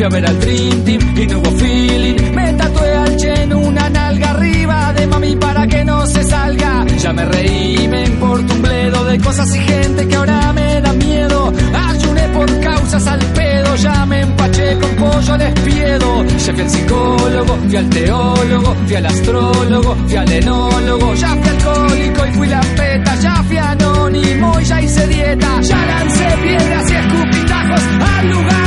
Fui a ver al Dream Team y no feeling. Me tatué al Chen una nalga arriba de mami para que no se salga. Ya me reí, me importa un bledo de cosas y gente que ahora me da miedo. Ayuné por causas al pedo, ya me empaché con pollo al espiedo. Ya fui al psicólogo, fui al teólogo, fui al astrólogo, fui al enólogo. Ya fui alcohólico y fui la peta, ya fui anónimo y ya hice dieta. Ya lancé piedras y escupitajos al lugar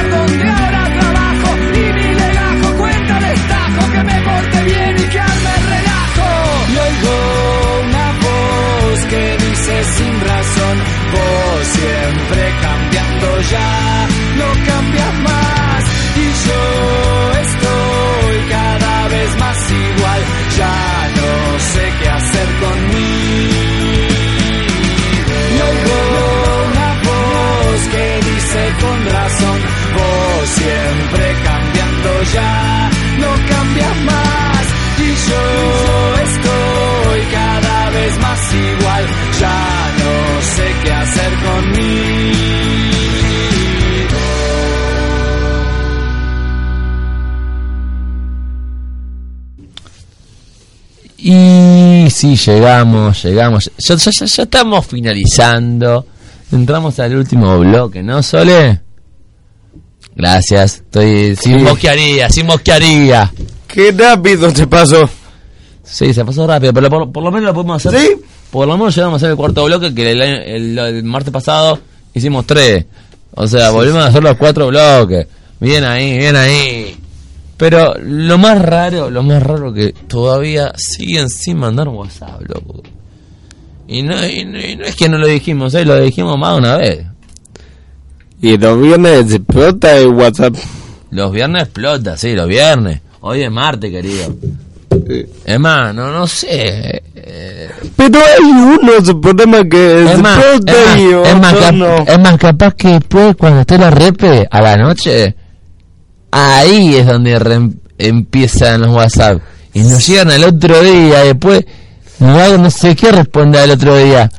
sí, llegamos, llegamos. Ya, ya- ya- ya estamos finalizando. Entramos al último bloque, ¿no, Sole? Gracias. Estoy sin Sí. mosquearía, sin mosquearía. Qué rápido se pasó. Sí, se pasó rápido, pero por, por lo menos lo podemos hacer. ¿Sí? Por lo menos llegamos a hacer el cuarto bloque que el, el- el martes pasado hicimos tres. O sea, volvimos a hacer los cuatro bloques. Bien ahí, bien ahí. Pero lo más raro, lo más raro que todavía siguen sin mandar WhatsApp, loco. Y no, y no, y no es que no lo dijimos, ¿eh? lo dijimos más de una vez. Y los viernes explota el WhatsApp. Los viernes explota, sí, los viernes. Hoy es martes, querido. Es más, no, no sé. eh, Pero hay unos problemas que Es más, es explota más, y es más no. es más, capaz que después cuando esté la repe a la noche, ahí es donde empiezan los WhatsApp. Y nos llegan al otro día, después no, hay- no sé qué responde al otro día.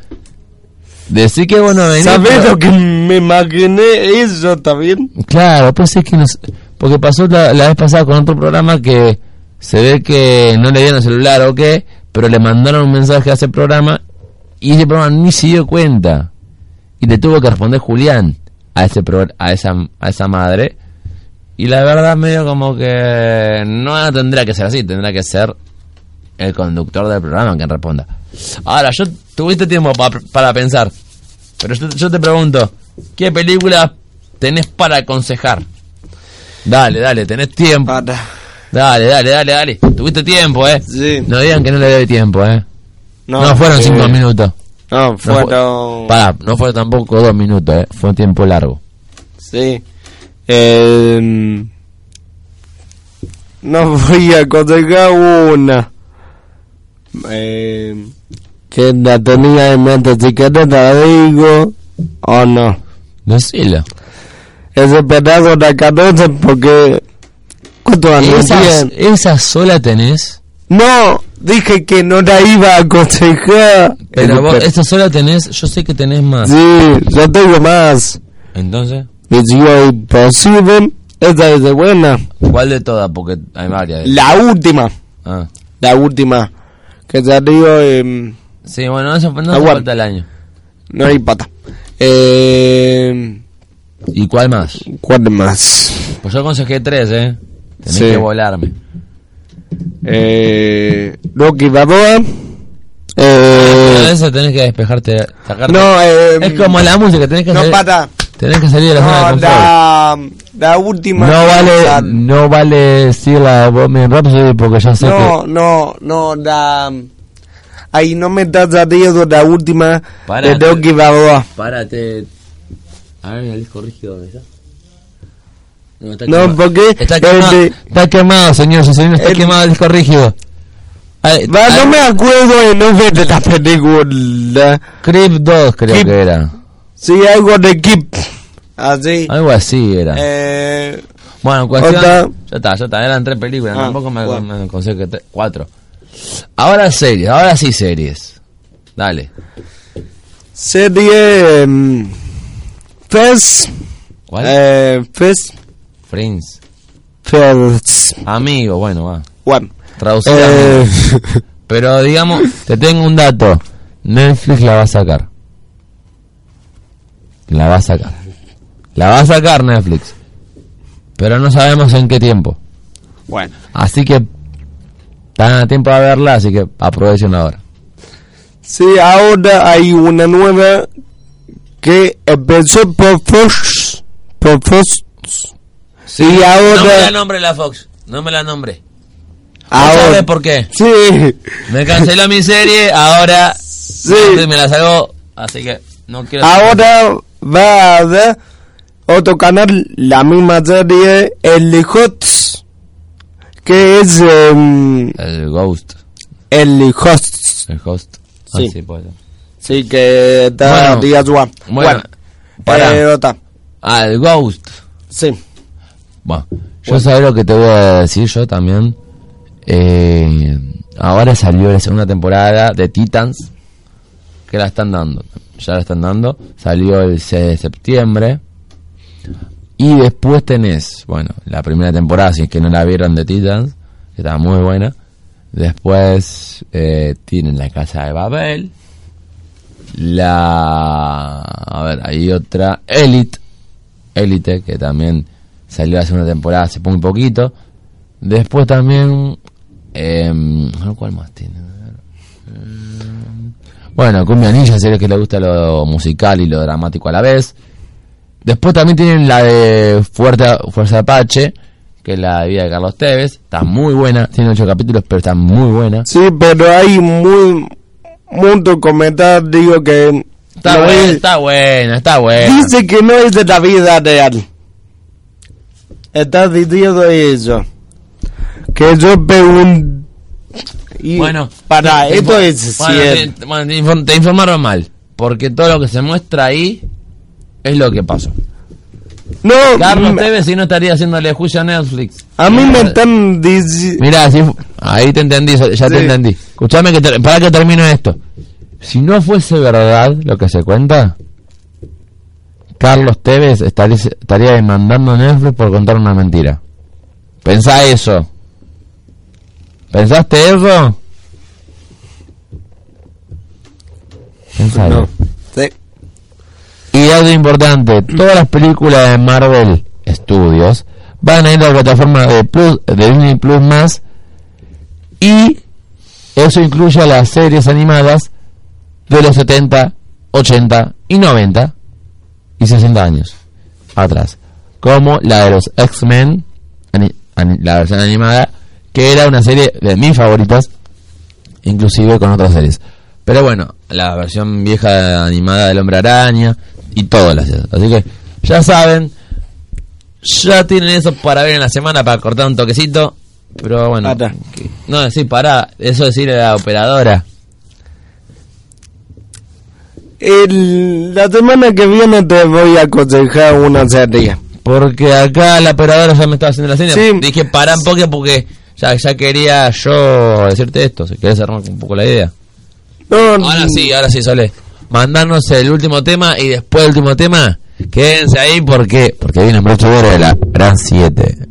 Decir que bueno, venís, ¿Sabes pero- lo que me imaginé eso también? Claro, pues es que nos... Porque pasó la, la vez pasada con otro programa que se ve que no le dieron el celular o qué, pero le mandaron un mensaje a ese programa y ese programa ni se dio cuenta. Y le tuvo que responder Julián a ese pro- a esa a esa madre. Y la verdad medio como que no tendría que ser así, tendría que ser el conductor del programa quien responda. Ahora, yo tuviste tiempo pa- para pensar, pero yo, yo te pregunto, ¿qué película tenés para aconsejar? Dale, dale, tenés tiempo. Dale, dale, dale, dale. Tuviste tiempo, eh. Sí. No digan que no le doy tiempo, eh. No, fueron cinco minutos. No, No fue- fueron... Pará, no fue tampoco dos minutos, eh. Fue un tiempo largo. Sí. Eh, no voy a aconsejar una. Eh, que la tenía en mente, si querés la digo o no. Decilo. Ese pedazo la conoce porque... ¿Cuántos años ¿Esa, sola tenés? No, dije que no la iba a aconsejar. Pero vos, esa sola tenés, yo sé que tenés más. Sí, yo tengo más. Entonces, Misión imposible. Esa es de buena. ¿cuál de todas? Porque hay varias. La última. Ah. La última. Que salió en... Sí, bueno, eso no hace Aguanta. falta el año. No hay pata. Eh, ¿Y cuál más? ¿Cuál más? Pues yo aconsejé tres, eh. Tenés Sí. que volarme. Eh, Rocky Balboa. Pero Eh, eso tenés que despejarte, sacarte. no, eh, es como la música, tenés que no salir, pata. Tenés que salir de la zona de No, confort. la, la última. No vale, la- no vale decir la Bohemian Rhapsody porque ya sé no, no, no, la. Ahí no me está saliendo la última Para, de Rocky Balboa. que... Párate. A ver el disco rígido, ¿dónde está? No, está No, porque Está quemado, de- está quemado, señor, señor, está El- quemado el disco rígido. Ay, Va, ay, no me acuerdo el nombre de la película. Creep 2 creo Creep. que era. Sí, algo de Kip. Así. Algo así era. Eh, Bueno, cuestión. Otra. Ya está, ya está. Eran tres películas. Ah, tampoco me, bueno. me conseguí que. Cuatro. Ahora series, ahora sí series. Dale. serie. mm, First. ¿Cuál? Eh, first. Friends. First. Amigo, bueno, va. One. Traducido. Eh, Pero digamos, te tengo un dato. Netflix la va a sacar. La va a sacar. La va a sacar Netflix. Pero no sabemos en qué tiempo. bueno. Así que están a tiempo de verla, así que aprovechen ahora. Sí, ahora hay una nueva que empezó por Fox. Por Fox. Sí, Y ahora- No me la nombre la Fox. No me la nombre. Ahora. ¿Sabes por qué? Sí. Me canceló mi serie, ahora Sí. me la sacó, así que no quiero... Ahora va a haber otro canal, la misma serie, el Hots, que es em, El Ghost, el Host. el host. Sí. Ah, sí, puede ser. Sí, que está Bueno, días one. bueno, pará. eh, otra. Ah, el Ghost. Sí. Bueno, yo sabes lo que te voy a decir yo también. Eh, ahora salió la segunda temporada de Titans, que la están dando. Ya la están dando. Salió el 6 de septiembre. Y después tenés, bueno, la primera temporada, si es que no la vieron de Titans, que estaba muy buena. Después eh, tienen la casa de Babel. La... A ver, hay otra. Elite. Elite, que también salió la segunda temporada hace muy poquito. Después también... Eh, ¿Cuál más tiene? Mm, Bueno, Cumbia Ninja, serie que le gusta lo musical y lo dramático a la vez. Después también tienen la de Fuerza, Fuerza Apache, que es la vida de Carlos Tevez. Está muy buena, tiene ocho capítulos, pero está muy buena. Sí, pero hay muy mucho comentario digo que Está buena, es- está buena, está buena. dice que no es de la vida real. Está diciendo eso. Que yo pregunto Bueno, para esto es bueno, cierto. te, bueno, te informaron mal, porque todo lo que se muestra ahí es lo que pasó. No, Carlos Tevez si no estaría haciéndole juicio a Netflix. a mí me están diciendo Mira, ahí te entendí, ya te entendí. Escuchame que ter- para que termine esto. Si no fuese verdad lo que se cuenta, Carlos Tevez estaría, estaría demandando a Netflix por contar una mentira. Pensá eso. ¿Pensaste eso? Pensá no. eso. Sí. Y algo importante, todas las películas de Marvel Studios van a ir a la plataforma de, Plus, de Disney Plus más y eso incluye a las series animadas de los 70, 80 y 90 y 60 años atrás, como la de los X-Men, la versión animada, que era una serie de mis favoritas, inclusive con otras series. Pero bueno, la versión vieja animada del Hombre Araña y todas las Así que ya saben, ya tienen eso para ver en la semana para cortar un toquecito. Pero bueno, no, sí, para, eso decirle a la operadora. El- la semana que viene te voy a aconsejar una serie. Porque acá la operadora ya me estaba haciendo la señal. Sí. Dije, para un poco porque ya, ya quería yo decirte esto. Si querés armar un poco la idea. No, Ahora sí, ahora sí, Sole. Mandarnos el último tema y después el último tema. Quédense ahí porque porque viene el broche de la Gran 7.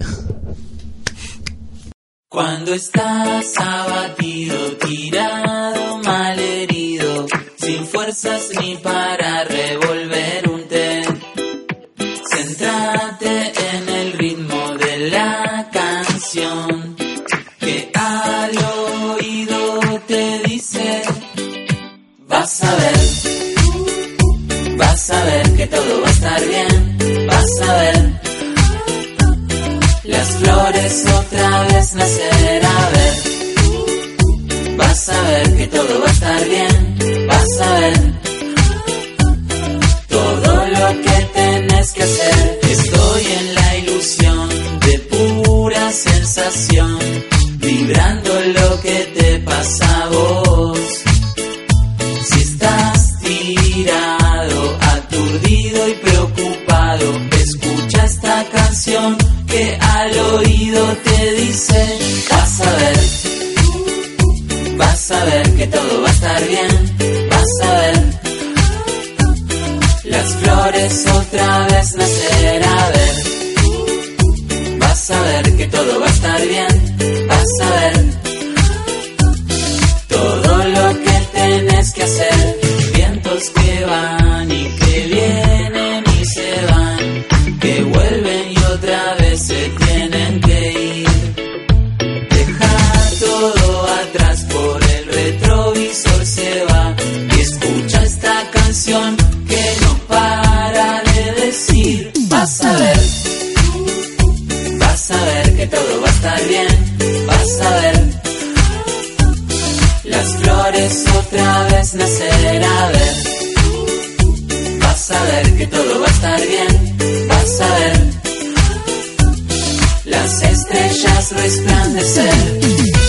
Cuando estás abatido, tirado, malherido, sin fuerzas ni para revolver otra vez nacer. A ver, vas a ver que todo va a estar bien. Vas a ver todo lo que tenés que hacer. Estoy en la ilusión de pura sensación, oído te dice, vas a ver, vas a ver que todo va a estar bien, vas a ver. Las flores otra vez nacer a ver. Vas a ver que todo va a estar bien. Vas a ver otra vez nacer. A ver vas a ver que todo va a estar bien vas a ver. Las estrellas resplandecer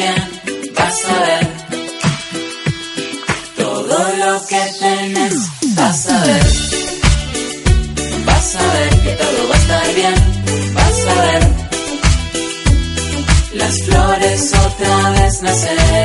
bien, vas a ver. Todo lo que tenés, vas a ver. Vas a ver que todo va a estar bien, vas a ver. Las flores otra vez nacer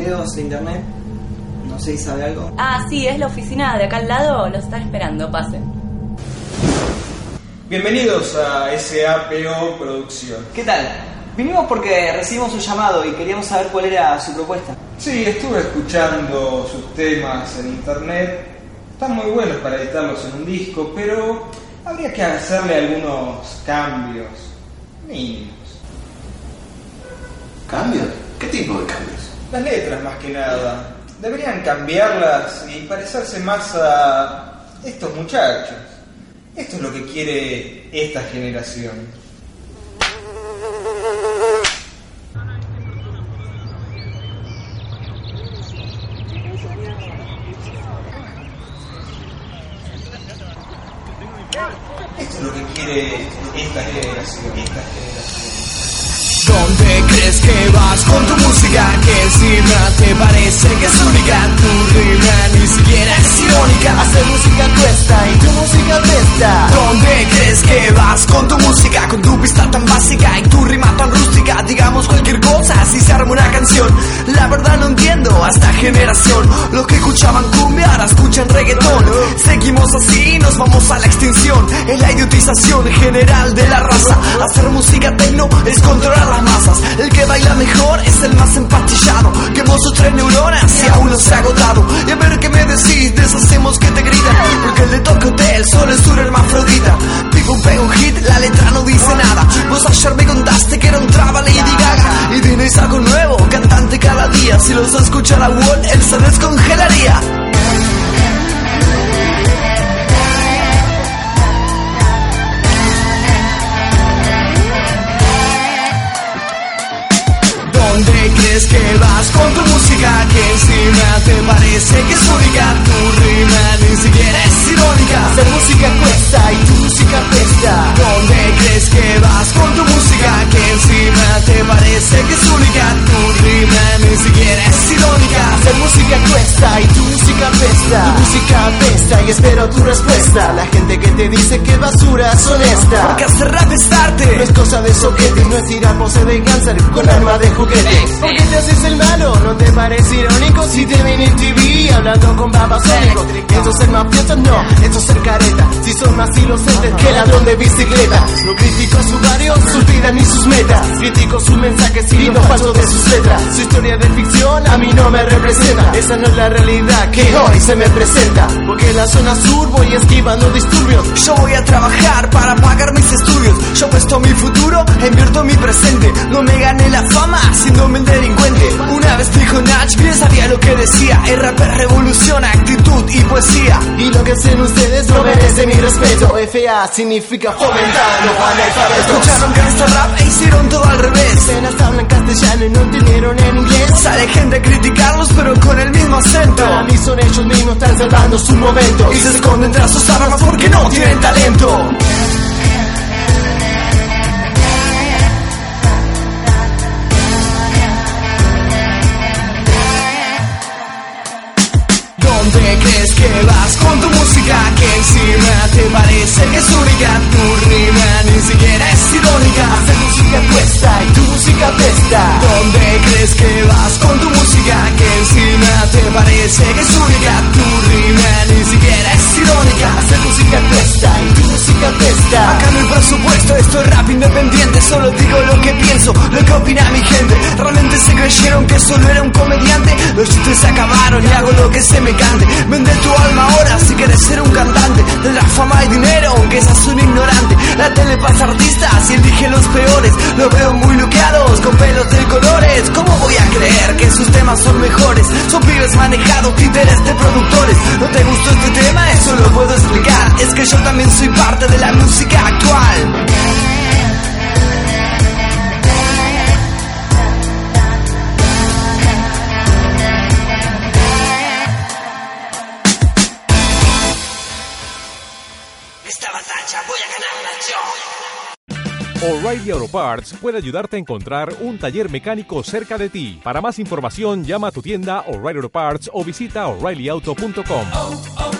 videos de internet. No sé si sabe algo. Ah, sí, es la oficina de acá al lado. Los están esperando, pasen. Bienvenidos a SAPO Producción. ¿Qué tal? Vinimos porque recibimos un llamado y queríamos saber cuál era su propuesta. Sí, estuve escuchando sus temas en internet. Están muy buenos para editarlos en un disco, pero habría que hacerle algunos cambios mínimos. Las letras más que nada. Deberían cambiarlas y parecerse más a estos muchachos. Esto es lo que quiere esta generación. Esto es lo que quiere esta generación. Esta generación. ¿Dónde crees que vas con tu música? Que encima te parece que es única Tu rima ni siquiera es irónica. Hacer música cuesta y tu música presta. ¿Dónde crees que vas con tu música? Con tu pista tan básica y tu rima tan rústica Digamos cualquier cosa si se arma una canción. La verdad no entiendo a esta generación. Los que escuchaban cumbia ahora escuchan reggaetón. Seguimos así nos vamos a la extinción. Es la idiotización general de la raza. Hacer música tecno es controlar las masas. El que baila está mejor es el más empastillado Que vos sos tres neuronas y aún no se ha agotado. Y a ver qué me decís, deshacemos que te grita, Porque el de Tocote, el sol es un hermafrodita. Pico pego un hit, la letra no dice nada. Vos ayer me contaste que era un traba Lady Gaga. Y tenéis algo nuevo, cantante cada día. Si los escuchara Wall, él se descongelaría. ¿Dónde crees que vas con tu música? Que encima te parece que es única Tu rima ni siquiera es irónica. Hacer música cuesta y tu música pesta ¿Dónde crees que vas con tu música? Que encima te parece que es única Tu rima ni siquiera es irónica Hacer música cuesta y tu música pesta Tu música pesta y espero tu respuesta. La gente que te dice que basura es honesta Porque hacer rap es arte No es cosa de soquete, no es tirar pose de cáncer con arma de juguete te haces el malo, no te parece irónico si te ven en TV hablando con babasónicos. Eso es ser mafioso, no, eso es ser careta. Si son más inocentes que ladrón de bicicleta. No critico su barrio, sus vidas ni sus metas. Critico sus mensajes y los falsos de sus letras. Su historia de ficción a mí no me representa. Esa no es la realidad que hoy se me presenta. Porque en la zona sur voy esquivando disturbios. Yo voy a trabajar para pagar mis estudios. Yo puesto mi futuro, invierto mi presente. No me gane la fama haciéndome el delincuente. Una vez dijo Nach, bien sabía lo que decía. El rap es revolución, actitud y poesía. Y lo que hacen ustedes no merece mi respeto. FA significa fomentar los analfabetos. Escucharon gangsta rap e hicieron todo al revés. Apenas hablan castellano y no entendieron en inglés. Sale gente a criticarlos, pero con el mismo acento. Para mí son ellos mismos, están salvando su momento. Y se esconden tras sus armas porque no tienen talento. Crees que vas con tu música? Que encima te parece que es única Tu rima ni siquiera es irónica Hacer música cuesta y tu música pesta ¿Dónde crees que vas con tu música? Que encima te parece que es única Tu rima ni siquiera es irónica Hacer música cuesta y música pesta Acá no hay presupuesto, esto es rap independiente Solo digo lo que pienso, lo que opina mi gente. Realmente se creyeron que solo era un comediante. Los chistes se acabaron y hago lo que se me cante. Vende tu alma ahora si quieres ser un cantante. Tendrás fama y dinero aunque seas un ignorante. La tele pasa artistas y elige los peores. Los veo muy luqueados con pelos de colores. ¿Cómo voy a creer que sus temas son mejores? Son pibes manejados, títeres de productores. ¿No te gustó este tema? Eso lo puedo explicar Es que yo también soy parte de la música actual Esta batalla voy a ganarla yo. O'Reilly Auto Parts puede ayudarte a encontrar un taller mecánico cerca de ti. Para más información, llama a tu tienda O'Reilly Auto Parts o visita oreillyauto.com. Oh, oh,